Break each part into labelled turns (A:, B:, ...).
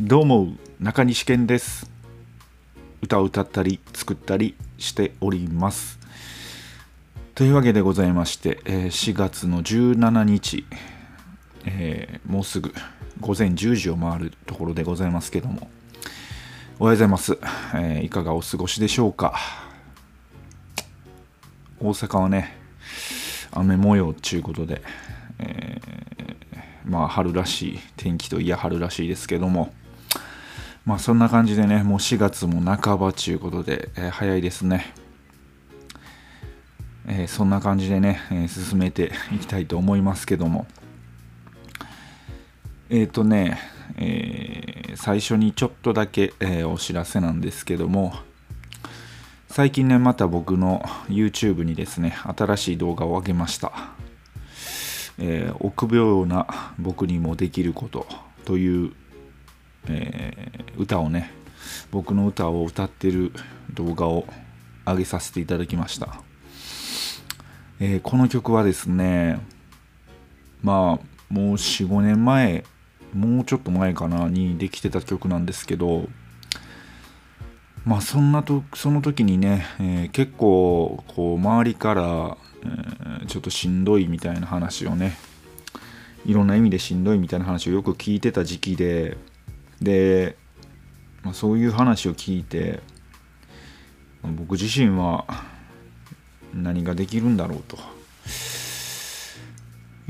A: どうも中西健です。歌を歌ったり作ったりしております。というわけでございまして、えー4月の17日、えーもうすぐ午前10時を回るところでございますけども。おはようございます、えーいかがお過ごしでしょうか。大阪はね雨模様ということで、えーまあ春らしい天気といや春らしいですけども。まあそんな感じでねもう4月も半ばということで、えー早いですね、えーそんな感じでね、えー進めていきたいと思いますけども。えっ、とね、え最初にちょっとだけ、えお知らせなんですけども最近ねまた僕の YouTube にですね新しい動画を上げました、え臆病な僕にもできることという、えー歌をね僕の歌を歌ってる動画を上げさせていただきました、えーこの曲はですねまあもう45年前もうちょっと前かなにできてた曲なんですけどまあそんなとその時にね、えー結構こう周りから、えーちょっとしんどいみたいな話をねいろんな意味でしんどいみたいな話をよく聞いてた時期でで、まあ、そういう話を聞いてまあ僕自身は何ができるんだろうと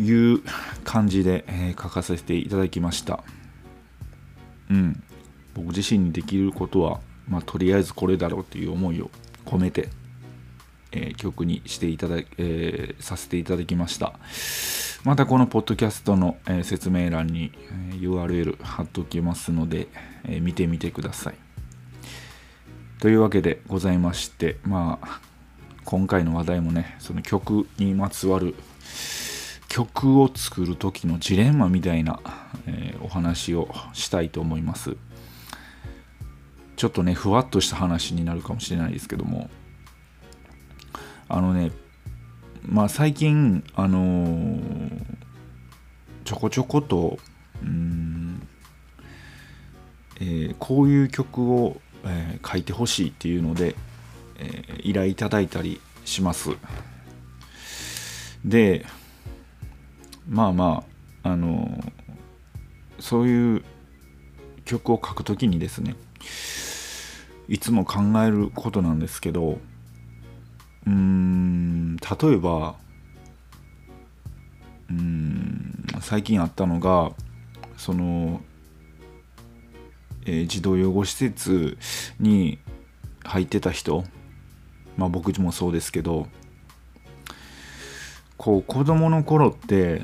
A: いう感じで、えー書かせていただきました。うん。僕自身にできることは、まあ、とりあえずこれだろうという思いを込めて、えー曲にしていただ、えーさせていただきました。またこのポッドキャストの、えー説明欄に、え URL 貼っておきますので、え見てみてください。というわけでございましてまあ今回の話題もねその曲にまつわる曲を作る時のジレンマみたいな、えお話をしたいと思います。ちょっとねふわっとした話になるかもしれないですけどもあのねまあ最近あのーちょこちょことうーん、えーこういう曲を、えー書いてほしいっていうので、えー依頼いただいたりします。でまあまああのそういう曲を書くときにですねいつも考えることなんですけどうん例えばうん最近あったのがその、えー児童養護施設に入ってた人まあ僕もそうですけどこう子供の頃って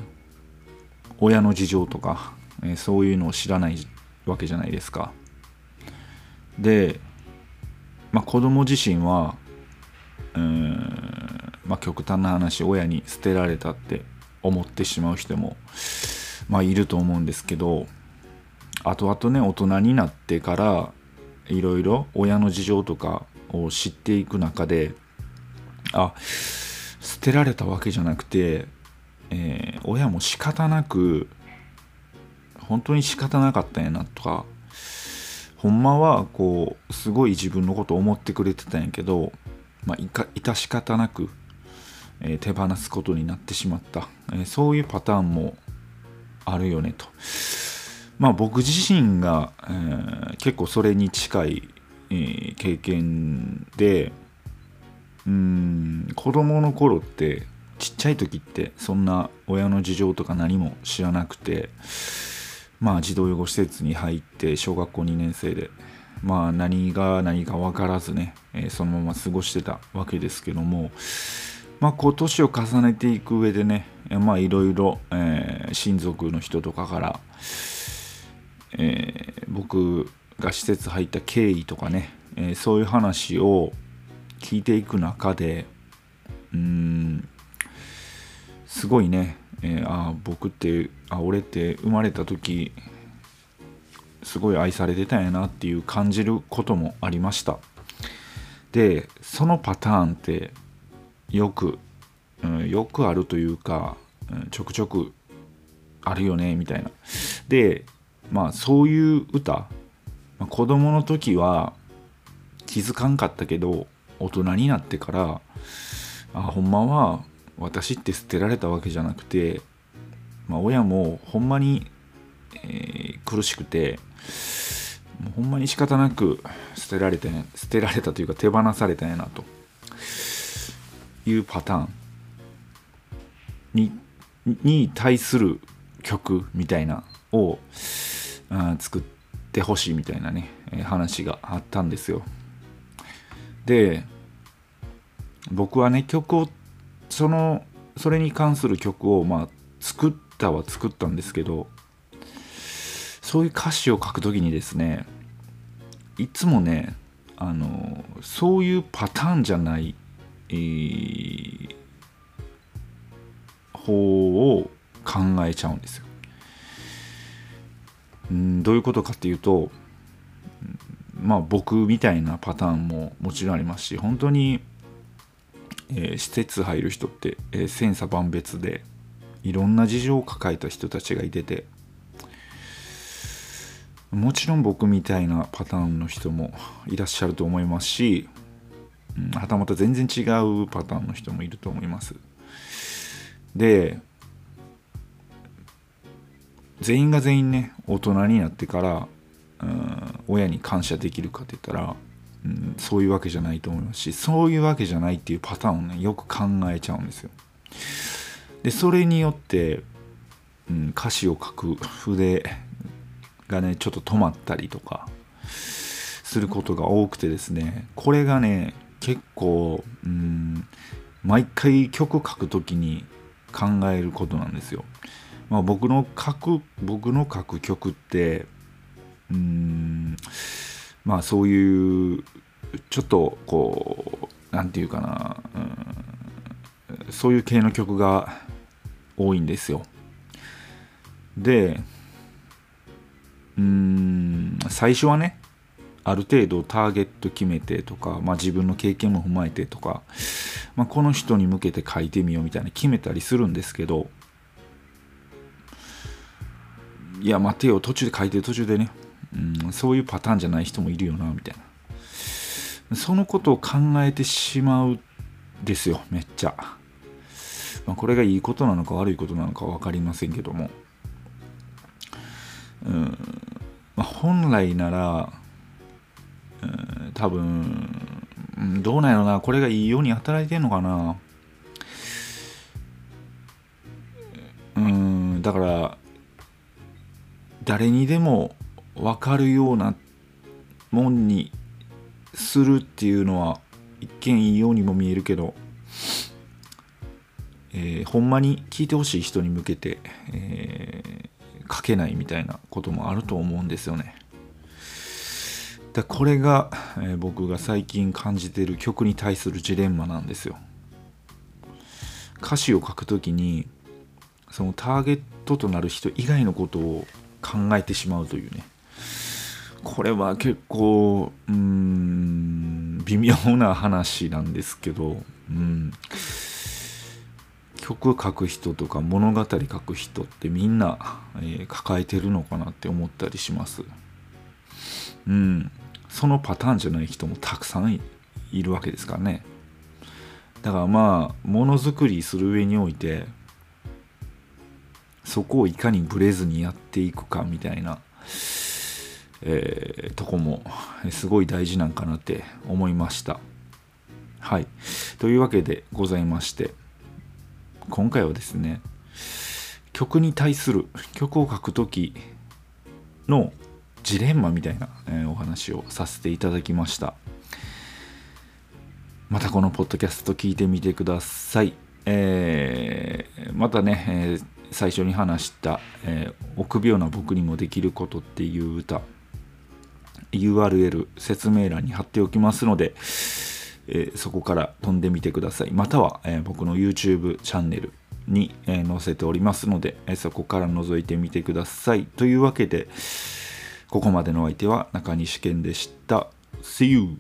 A: 親の事情とか、えーそういうのを知らないわけじゃないですか。で、まあ、子供自身はうん、極端な話親に捨てられたって思ってしまう人も、まあ、いると思うんですけど後々ね大人になってからいろいろ親の事情とかを知っていく中であ捨てられたわけじゃなくて、えー親も仕方なく本当に仕方なかったんやなとかほんまはこうすごい自分のこと思ってくれてたんやけど、まあ、いか致し方なく、え手放すことになってしまった、えそういうパターンもあるよねと。まあ僕自身が、えー結構それに近い、えー経験でうん子供の頃ってちっちゃい時ってそんな親の事情とか何も知らなくてまあ児童養護施設に入って小学校2年生でまあ何が何か分からずね、えーそのまま過ごしてたわけですけどもまあこう年を重ねていく上でねまあいろいろ、え親族の人とかから、えー僕が施設入った経緯とかね、えーそういう話を聞いていく中でうんすごいね、えーあ僕ってあ俺って生まれた時すごい愛されてたんやなっていう感じることもありました。でそのパターンってよく、うん、よくあるというか、うんちょくちょくあるよねみたいな。でまあそういう歌、まあ、子供の時は気づかんかったけど大人になってからあほんまは私って捨てられたわけじゃなくて、まあ、親もほんまに、えー、苦しくてもうほんまに仕方なく捨てられて、ね、捨てられたというか手放されたんやなと。いうパターンにに対する曲みたいなを、うん、作ってほしいみたいなね話があったんですよ。で僕はね曲をそのそれに関する曲をまあ作ったは作ったんですけどそういう歌詞を書くときにですねいつもねあのそういうパターンじゃない、えー、方を考えちゃうんですよ。んどういうことかっていうとまあ僕みたいなパターンももちろんありますし本当に、えー、施設入る人って、えー、千差万別でいろんな事情を抱えた人たちがいててもちろん僕みたいなパターンの人もいらっしゃると思いますし、うん、はたまた全然違うパターンの人もいると思いますで全員が全員ね大人になってからうん親に感謝できるかって言ったら、うん、そういうわけじゃないと思いますしそういうわけじゃないっていうパターンをねよく考えちゃうんですよ。でそれによって、うん、歌詞を書く筆がねちょっと止まったりとかすることが多くてですねこれがね結構、うん、毎回曲書く時に考えることなんですよ。まあ、僕の書く僕の書く曲ってうんまあそういうちょっとこう何て言うかなうんそういう系の曲が多いんですよ。でうん最初はねある程度ターゲット決めてとか、まあ、自分の経験も踏まえてとか、まあ、この人に向けて書いてみようみたいな決めたりするんですけどいや待てよ途中で書いてる途中でね、うん、そういうパターンじゃない人もいるよなみたいな。そのことを考えてしまうですよめっちゃ、まあ、これがいいことなのか悪いことなのか分かりませんけども。うん、まあ、本来なら、多分どうなんやろなこれがいいように働いてんのかなうんだから誰にでも分かるようなもんにするっていうのは一見いいようにも見えるけど、えー、ほんまに聞いてほしい人に向けて、えー、書けないみたいなこともあると思うんですよね。だこれが、え、僕が最近感じてる曲に対するジレンマなんですよ。歌詞を書くときにそのターゲットとなる人以外のことを考えてしまうというねこれは結構うん微妙な話なんですけど、うん、曲書く人とか物語書く人ってみんな、えー、抱えてるのかなって思ったりします。うん、そのパターンじゃない人もたくさんいるわけですからね。だからまあものづくりする上においてそこをいかにブレずにやっていくかみたいな、えー、とこもすごい大事なんかなって思いました。はい。というわけでございまして、今回はですね、曲に対する曲を書く時のジレンマみたいな、え、お話をさせていただきました。またこのポッドキャスト聞いてみてください。えー、またね、えー最初に話した、えー、臆病な僕にもできることっていう歌 URL 説明欄に貼っておきますので、え、そこから飛んでみてくださいまたは、え、僕の YouTube チャンネルに、え載せておりますので、えそこから覗いてみてくださいというわけでここまでのお相手は中西健でした See you!